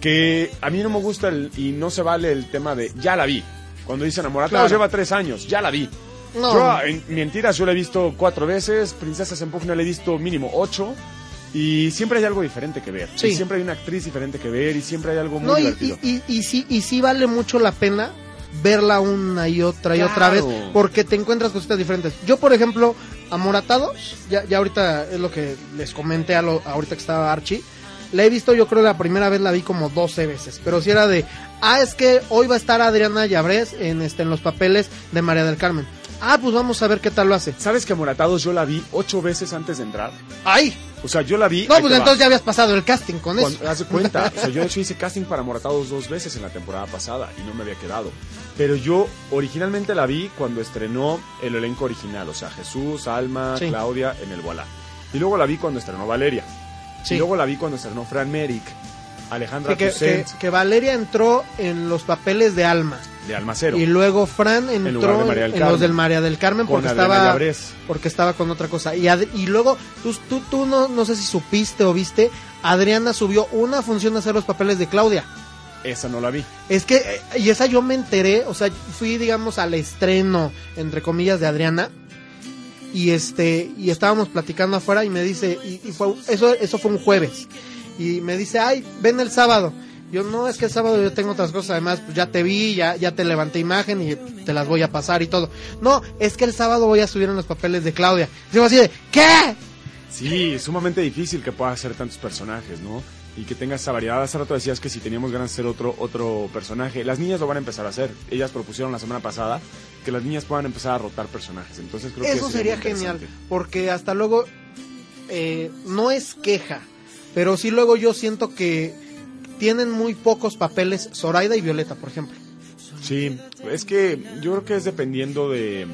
que a mí no me gusta el, y no se vale el tema de ya la vi. Cuando dicen Amoratados Claro. lleva tres años, ya la vi. No. Yo, en mentiras, yo la he visto cuatro veces, Princesas en Pugna la he visto mínimo ocho, y siempre hay algo diferente que ver. Sí. Y siempre hay una actriz diferente que ver, y siempre hay algo muy No, y, divertido. y, y, y sí, y sí vale mucho la pena verla una y otra y otra vez porque te encuentras cositas diferentes. Yo, por ejemplo, Amoratados, ya, ya ahorita es lo que les comenté a lo, ahorita que estaba Archie, la he visto yo creo la primera vez la vi como 12 veces, pero si era de, ah, es que hoy va a estar Adriana Llabrés en, este, en los papeles de María del Carmen. Ah, pues vamos a ver qué tal lo hace. ¿Sabes que Amoratados yo la vi ocho veces antes de entrar? ¡Ay! O sea, yo la vi. No, pues va. entonces ya habías pasado el casting con eso. Haz de cuenta, o sea, yo de hecho hice casting para Amoratados dos veces en la temporada pasada y no me había quedado. Pero yo originalmente la vi cuando estrenó el elenco original, o sea, Jesús, Alma, Sí. Claudia en el Voilà. Y luego la vi cuando estrenó Valeria. Sí. Y luego la vi cuando estrenó Fran Merrick, Alejandra Sí, que, que, Toussaint, que Valeria entró en los papeles de Alma. De Almacero. Y luego Fran entró en, los del María del Carmen porque estaba porque estaba con otra cosa. Y, y luego, tú, tú, tú no, no sé si supiste o viste, Adriana subió una función a hacer los papeles de Claudia. Esa no la vi. Es que, eh, y esa yo me enteré, o sea, fui, digamos, al estreno, entre comillas, de Adriana. Y este, y estábamos platicando afuera y me dice, y, y fue, eso, eso fue un jueves. Y me dice, ay, ven el sábado. Yo, no, es que el sábado yo tengo otras cosas, además, pues ya te vi, ya, ya te levanté imagen y te las voy a pasar y todo. No, es que el sábado voy a subir en los papeles de Claudia. Digo así de, ¿qué? Sí, es sumamente difícil que puedas hacer tantos personajes, ¿no? Y que tengas esa variedad. Hace rato decías que si teníamos ganas de hacer otro, otro personaje, las niñas lo van a empezar a hacer. Ellas propusieron la semana pasada que las niñas puedan empezar a rotar personajes. Entonces creo que Eso sería muy genial, porque hasta luego eh, no es queja, pero sí luego yo siento que tienen muy pocos papeles Zoraida y Violeta, por ejemplo. Sí, es que yo creo que es dependiendo de...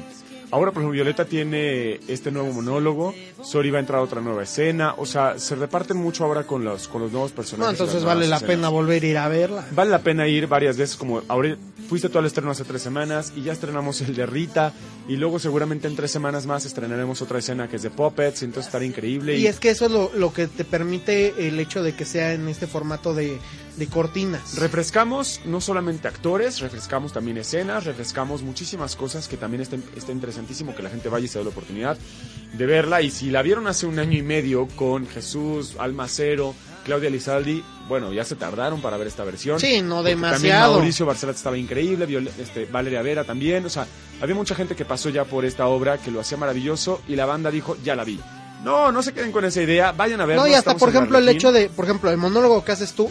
Ahora, por ejemplo, Violeta tiene este nuevo monólogo, Sori va a entrar a otra nueva escena, o sea, se reparten mucho ahora con los, con los nuevos personajes. No, entonces vale la escenas. pena volver a ir a verla. Vale la pena ir varias veces, como ahora fuiste tú al estreno hace tres semanas y ya estrenamos el de Rita y luego seguramente en tres semanas más estrenaremos otra escena que es de Puppets, entonces estará increíble. Y es que eso es lo, lo que te permite el hecho de que sea en este formato de, de cortinas. Refrescamos no solamente actores, refrescamos también escenas, refrescamos muchísimas cosas que también está, está interesantísimo que la gente vaya y se dé la oportunidad de verla. Y si la vieron hace un año y medio con Jesús, Alma Cero, Claudia Lizaldi, bueno, ya se tardaron para ver esta versión. Sí, no Porque También demasiado. Mauricio Barcelat estaba increíble, Viol- este, Valeria Vera también, o sea, había mucha gente que pasó ya por esta obra que lo hacía maravilloso y la banda dijo, ya la vi. No, no se queden con esa idea, vayan a ver. No, y hasta, por ejemplo, el hecho de, por ejemplo, el monólogo que haces tú,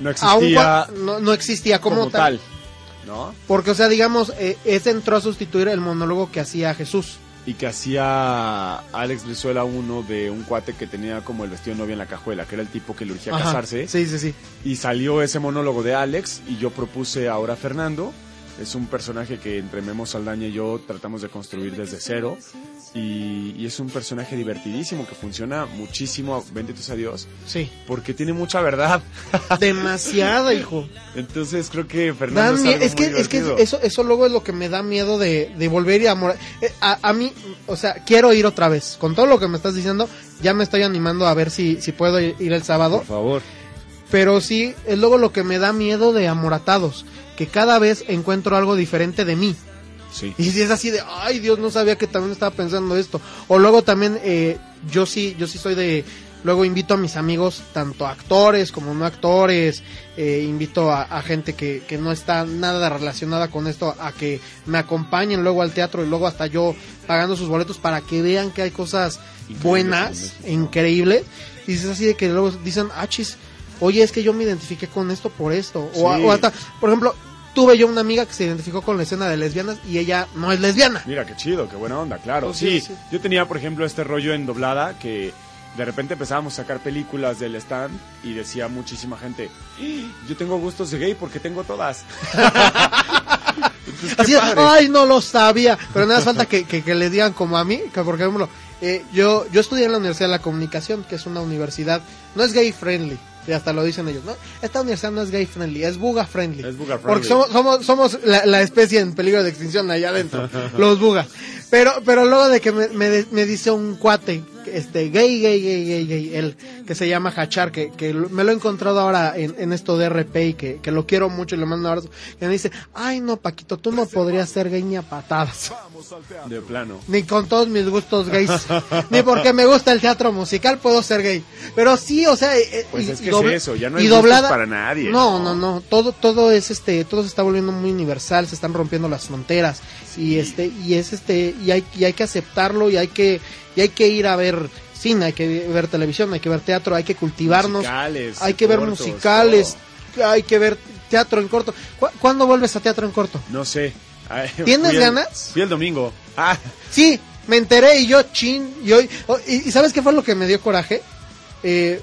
No existía no, no existía como, como, tal. tal, ¿no? Porque, o sea, digamos, eh, ese entró a sustituir el monólogo que hacía Jesús. Y que hacía Alex Brizuela uno de un cuate que tenía como el vestido de novia en la cajuela, que era el tipo que le urgía Ajá. casarse. Sí, sí, sí. Y salió ese monólogo de Alex y yo propuse ahora a Fernando. Es un personaje que entre Memo Saldaña y yo tratamos de construir desde cero. Y, y es un personaje divertidísimo que funciona muchísimo, bendito sea Dios, Sí. porque tiene mucha verdad. Demasiada, hijo. Entonces creo que Fernando es, es que, es que eso, eso luego es lo que me da miedo de, de volver y a. Eh, A, a mí, o sea, quiero ir otra vez. Con todo lo que me estás diciendo, ya me estoy animando a ver si, si puedo ir el sábado. Por favor. Pero sí, es luego lo que me da miedo de amoratados. Que cada vez encuentro algo diferente de mí. Sí. Y si es así de, ay Dios, no sabía que también estaba pensando esto. O luego también, eh, yo sí, yo sí soy de, luego invito a mis amigos, tanto actores como no actores, eh, invito a, a gente que, que no está nada relacionada con esto a que me acompañen luego al teatro y luego hasta yo pagando sus boletos para que vean que hay cosas Increíbles buenas, increíbles. Y es así de que luego dicen, ah, chis, oye, es que yo me identifiqué con esto por esto. O, Sí. o hasta, por ejemplo, tuve yo una amiga que se identificó con la escena de lesbianas y ella no es lesbiana. Mira, qué chido, qué buena onda, claro. Oh, sí, sí, sí. yo tenía, por ejemplo, este rollo en doblada que de repente empezábamos a sacar películas del stand y decía muchísima gente, "¡Ah! yo tengo gustos de gay porque tengo todas. Entonces, Así ay, no lo sabía. Pero nada más falta que, que, que le digan como a mí, que por ejemplo, eh, yo, yo estudié en la Universidad de la Comunicación, que es una universidad, no es gay friendly. Y hasta lo dicen ellos, ¿no? Esta universidad no es gay friendly, es buga friendly. Es buga Porque friendly. somos, somos, somos la, la especie en peligro de extinción allá adentro, los bugas. Pero, pero luego de que me, me dice un cuate, este, gay, gay, gay, gay, gay, él, que se llama Hachar, que, que me lo he encontrado ahora en, en esto de RP y que, que lo quiero mucho y le mando un abrazo, que me dice, ay no, Paquito, tú no podrías ser gay ni a patadas, De plano. ni con todos mis gustos gays, ni porque me gusta el teatro musical puedo ser gay. Pero sí, o sea, eh, Pues y- es y que doble- es eso, ya no y hay doblada- para nadie. No, no, no, todo, todo es este, todo se está volviendo muy universal, se están rompiendo las fronteras y este, y es este, y hay, y hay que aceptarlo y hay que, y hay que ir a ver cine, hay que ver televisión, hay que ver teatro, hay que cultivarnos, Musicales, hay que ver musicales, hay que ver teatro en corto. ¿Cu- ¿Cuándo vuelves a teatro en corto? No sé. Ay, ¿Tienes fui el- ganas? Fui el domingo. Ah, Sí, me enteré y yo chin, y hoy, oh, y, y ¿sabes qué fue lo que me dio coraje? Eh,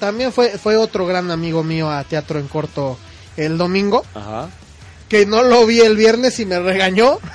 también fue, fue otro gran amigo mío a teatro en corto el domingo. ajá. que no lo vi el viernes y me regañó.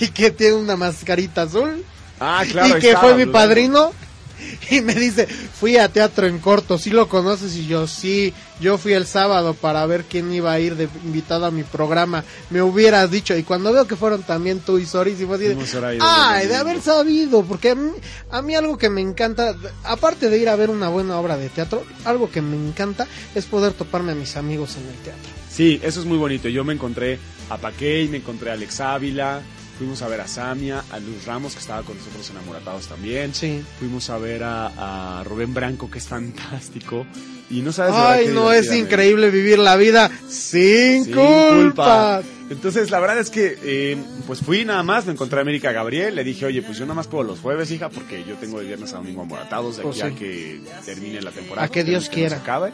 Y que tiene una mascarita azul. Ah, claro. y que fue mi padrino. Y me dice, fui a teatro en corto, ¿sí lo conoces? Y yo, sí, yo fui el sábado para ver quién iba a ir de invitado a mi programa. Me hubieras dicho. Y cuando veo que fueron también tú y Soris, y Zoraida y ay, de haber domingo". sabido. Porque a mí, a mí algo que me encanta, aparte de ir a ver una buena obra de teatro, algo que me encanta es poder toparme a mis amigos en el teatro. Sí, eso es muy bonito. Yo me encontré a Paquey, me encontré a Alex Ávila, fuimos a ver a Samia, a Luz Ramos, que estaba con nosotros enamoratados también. Sí. Fuimos a ver a, a Rubén Branco, que es fantástico. Y no sabes Ay, no, es increíble vivir la vida sin, Sin culpa. Entonces, la verdad es que, eh, pues fui nada más, me encontré a América Gabriel, le dije, oye, pues yo nada más puedo los jueves, hija, porque yo tengo de viernes a domingo amoratados de aquí Pues a que termine la temporada. A que Dios quiera. acabe.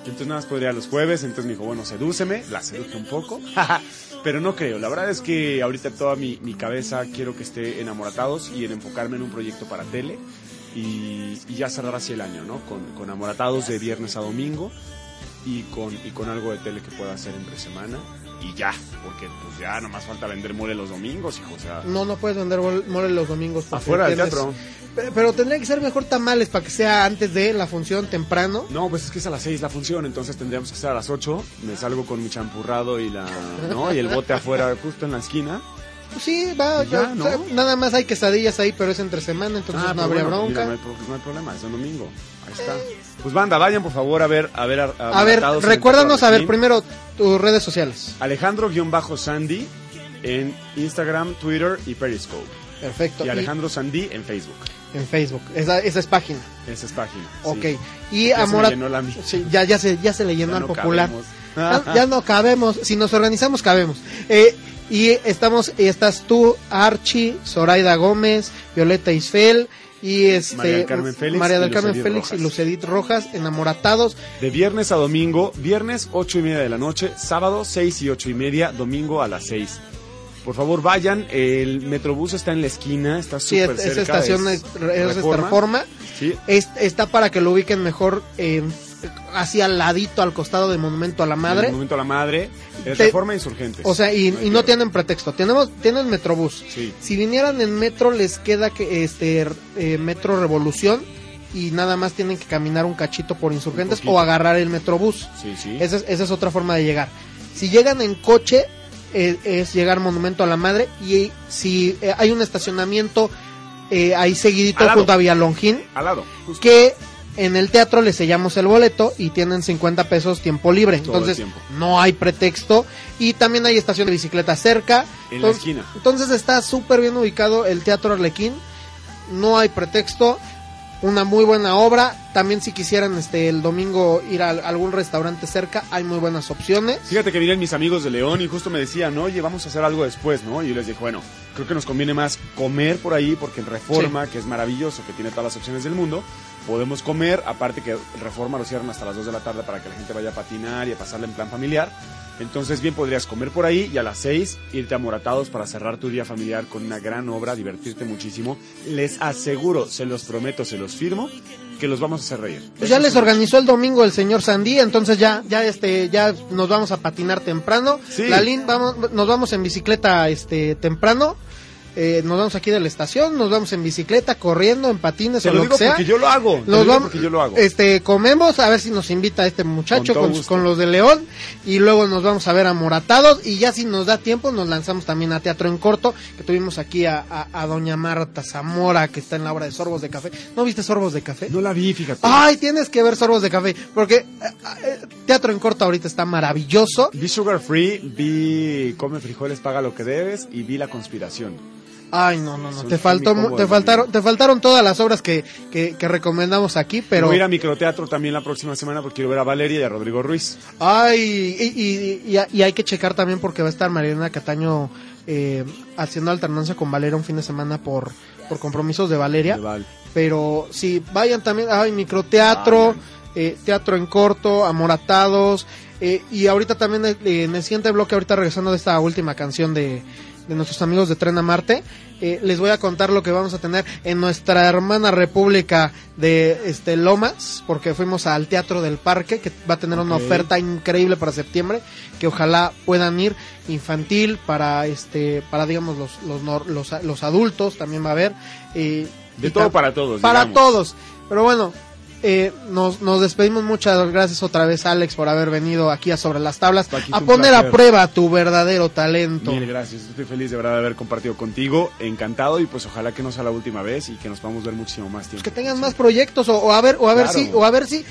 Entonces nada más podría los jueves, entonces me dijo, bueno, sedúceme, la seduje un poco, pero no creo, la verdad es que ahorita toda mi, mi cabeza quiero que esté enamoratados y en enfocarme en un proyecto para tele y, ya cerrar así el año, ¿no? Con, con amoratados de viernes a domingo y con, y con algo de tele que pueda hacer entre semana y ya, porque pues ya nomás falta vender mole los domingos, hijo, o sea, No, no puedes vender mol- mole los domingos. afuera del teatro. Pe- Pero tendría que ser mejor tamales para que sea antes de la función temprano. No, pues es que es a las 6 la función, entonces tendríamos que estar a las 8. Me salgo con mi champurrado y la, ¿no? Y el bote afuera, justo en la esquina. Sí, va, ya, o ¿no? sea, nada más hay quesadillas ahí, pero es entre semana, entonces Ah, no habría bueno, bronca. mira, no, hay, pro- no hay problema, es el domingo. Ahí está. Pues banda, vayan por favor a ver a ver a, a ver, en el recuérdanos a ver primero tus redes sociales. Alejandro-Sandy en Instagram, Twitter y Periscope. Perfecto. Y Y Alejandro Sandy en Facebook. en Facebook, esa, esa es página. Esa es página. sí. Ok. Y Ya se la mía. Sí, ya, ya, se, ya se le Ya llenó al no popular. Ya, ya no cabemos. Si nos organizamos, cabemos. Eh, y estamos, y estás tú, Archie, Zoraida Gómez, Violeta Isfel y este María del Carmen Félix María y del Carmen Lucedit Félix y Rojas. Lucedit Rojas, enamoratados. De viernes a domingo, viernes 8 y media de la noche, sábado 6 y 8 y media, domingo a las 6. Por favor, vayan, el Metrobús está en la esquina, está Sí, súper es, cerca. esa estación es es, es esta reforma. Sí, Es- está para que lo ubiquen mejor eh, hacia al ladito al costado del Monumento a la Madre. El Monumento a la Madre, es Te- Reforma Insurgentes. O sea, y, no tienen pretexto. Tenemos, tienen Metrobús. Sí. Si vinieran en metro les queda que este eh, Metro Revolución y nada más tienen que caminar un cachito por insurgentes o agarrar el Metrobús. Sí, sí. Esa es, esa es otra forma de llegar. Si llegan en coche eh, es llegar Monumento a la Madre y si eh, hay un estacionamiento eh, ahí seguidito junto a Villalongín Al lado. justo. que En el teatro le sellamos el boleto y tienen 50 pesos tiempo libre. Todo Entonces tiempo. no hay pretexto. Y también hay estación de bicicleta cerca. En la Entonces- esquina. Entonces está súper bien ubicado el Teatro Arlequín. No hay pretexto. Una muy buena obra. También si quisieran este el domingo ir a algún restaurante cerca, hay muy buenas opciones. Fíjate que vienen mis amigos de León y justo me decían, oye, vamos a hacer algo después, ¿no? Y yo les dije, bueno, creo que nos conviene más comer por ahí porque en Reforma, que es maravilloso, que tiene todas las opciones del mundo, podemos comer, aparte que Reforma lo cierran hasta las 2 de la tarde para que la gente vaya a patinar y a pasarla en plan familiar. Entonces bien podrías comer por ahí y a las 6 irte a Moratados para cerrar tu día familiar con una gran obra, divertirte muchísimo. Les aseguro, se los prometo, se los firmo, que los vamos a hacer reír. Pues ya les organizó el domingo el señor Sandí, entonces ya, ya este, ya nos vamos a patinar temprano. Sí. Lalín, vamos, nos vamos en bicicleta este temprano. Eh, nos vamos aquí de la estación, nos vamos en bicicleta, corriendo, en patines Te o lo lo digo que sea. porque yo lo hago. Te lo digo vamos, porque yo lo hago. este, comemos, a ver si nos invita este muchacho Con los de León, y luego nos vamos a ver a Moratados, y ya si nos da tiempo, nos lanzamos también a Teatro en Corto, que tuvimos aquí a, a, a doña Marta Zamora, que está en la obra de Sorbos de Café. ¿No viste Sorbos de Café? No la vi, fíjate. Ay, tienes que ver Sorbos de Café, porque eh, eh, Teatro en Corto ahorita está maravilloso. Vi Sugar Free, vi Come frijoles, paga lo que debes y vi La Conspiración. Ay, no, no, no, te faltó, te faltaron, te faltaron todas las obras que, que, que recomendamos aquí, pero... Voy a ir a microteatro también la próxima semana porque quiero ver a Valeria y a Rodrigo Ruiz. Ay, y, y- y- y hay que checar también porque va a estar Mariana Cataño eh, haciendo alternancia con Valeria un fin de semana por, por compromisos de Valeria. De Val. Pero sí, vayan también, hay microteatro, eh, teatro en corto, amoratados. eh, y ahorita también eh, en el siguiente bloque, ahorita regresando de esta última canción de, de nuestros amigos de Tren a Marte, eh, les voy a contar lo que vamos a tener en nuestra hermana república de este Lomas, porque fuimos al Teatro del Parque, que va a tener una oferta increíble para septiembre, que ojalá puedan ir infantil para este para digamos los los, los, los adultos también va a haber eh, De todo para todos. para digamos. todos. Pero bueno, eh, nos, nos despedimos. Muchas gracias otra vez, Alex, por haber venido aquí a Sobre las Tablas Aquí a poner a prueba tu verdadero talento. Mil gracias, estoy feliz de verdad de haber compartido contigo, encantado y pues ojalá que no sea la última vez y que nos podamos ver muchísimo más tiempo. que tengan más proyectos o, o a ver o a ver si o a ver si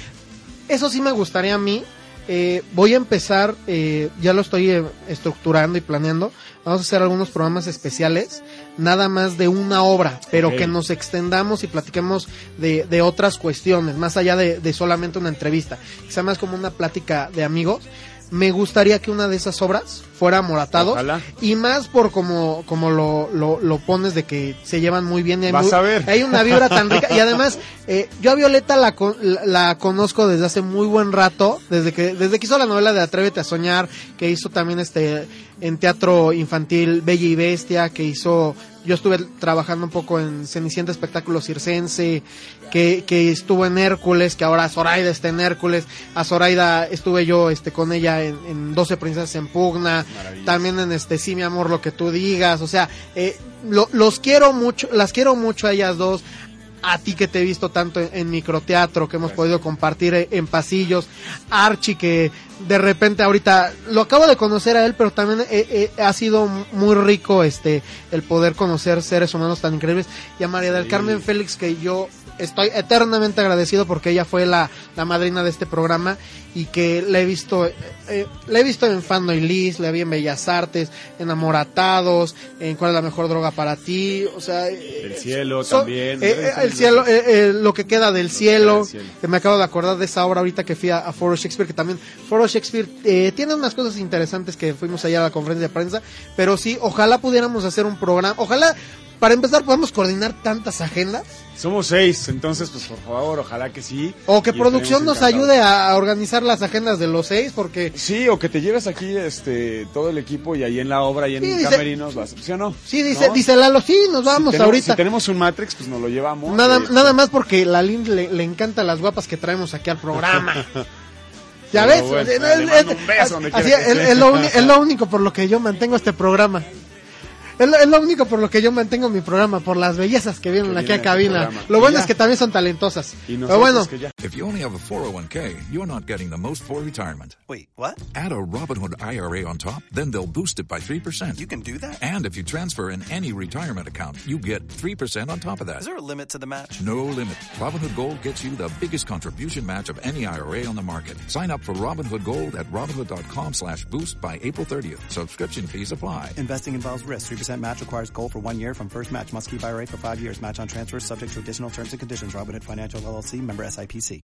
eso sí me gustaría a mí. Eh, voy a empezar eh, ya lo estoy eh, estructurando y planeando. Vamos a hacer algunos programas especiales nada más de una obra pero que nos extendamos y platiquemos de, de otras cuestiones más allá de, de solamente una entrevista que sea más como una plática de amigos me gustaría que una de esas obras fuera Moratado Ojalá. y más por como como lo, lo, lo pones de que se llevan muy bien y hay, Vas muy- a ver. hay una vibra tan rica y además eh, yo a Violeta la, la, la conozco desde hace muy buen rato desde que desde que hizo la novela de Atrévete a soñar que hizo también este en teatro infantil Bella y Bestia que hizo yo estuve trabajando un poco en Cenicienta Espectáculo Circense, que, que estuvo en Hércules, que ahora Zoraida está en Hércules, a Zoraida estuve yo este con ella en, en 12 Princesas en Pugna, también en este Sí mi amor lo que tú digas, o sea, eh, lo- los quiero mucho, las quiero mucho a ellas dos, a ti que te he visto tanto en, en microteatro, que hemos Gracias. podido compartir eh, en pasillos, Archie que de repente ahorita lo acabo de conocer a él, pero también eh, eh, ha sido muy rico este el poder conocer seres humanos tan increíbles y a María del Sí. Carmen Félix que yo estoy eternamente agradecido porque ella fue la, la madrina de este programa y que la he visto eh, eh, la he visto en Fando y Liz, la vi en Bellas Artes, en Amoratados, en Cuál es la mejor droga para ti, o sea, eh, El cielo son- también. eh, eh, el cielo, lo que queda del cielo, que me acabo de acordar de esa obra ahorita que fui a, a Foro Shakespeare, que también Foro Shakespeare eh, tiene unas cosas interesantes que fuimos allá a la conferencia de prensa, pero sí, ojalá pudiéramos hacer un programa, ojalá, para empezar, podamos coordinar tantas agendas, Somos seis, entonces pues por favor, ojalá que sí. o que Y producción nos ayude a, organizar las agendas de los seis, porque Sí, o que te lleves aquí este todo el equipo y ahí en la obra y en Sí, dice- camerinos, vas, ¿sí o no? sí, dice, ¿No? dice Lalo, sí, nos vamos si tenemos, ahorita. Si tenemos un Matrix, pues nos lo llevamos. Nada, este, nada más porque la Lin le, le encanta las guapas que traemos aquí al programa. ¿Ya ves? Eh, eh, eh, es lo único por lo que yo mantengo este programa. Es lo, es lo único por lo que yo mantengo mi programa, por las bellezas que vienen Que aquí a vienen a cabina. Lo bueno ya. es que también son talentosas. Y Pero bueno. If you only have a 401k, you're not getting the most for retirement. Wait, what? Add a Robinhood IRA on top, then they'll boost it by 3%. You can do that? and if you transfer in any retirement account, you get 3% on top of that. Is there a limit to the match? No limit. Robinhood Gold gets you the biggest contribution match of any IRA on the market. Sign up for Robinhood Gold at Robinhood.com slash boost by April 30th. Subscription fees apply. Investing involves risk. 3% match requires gold for one year from first match. Must keep IRA for five years. Match on transfers subject to additional terms and conditions. Robinhood Financial LLC member SIPC.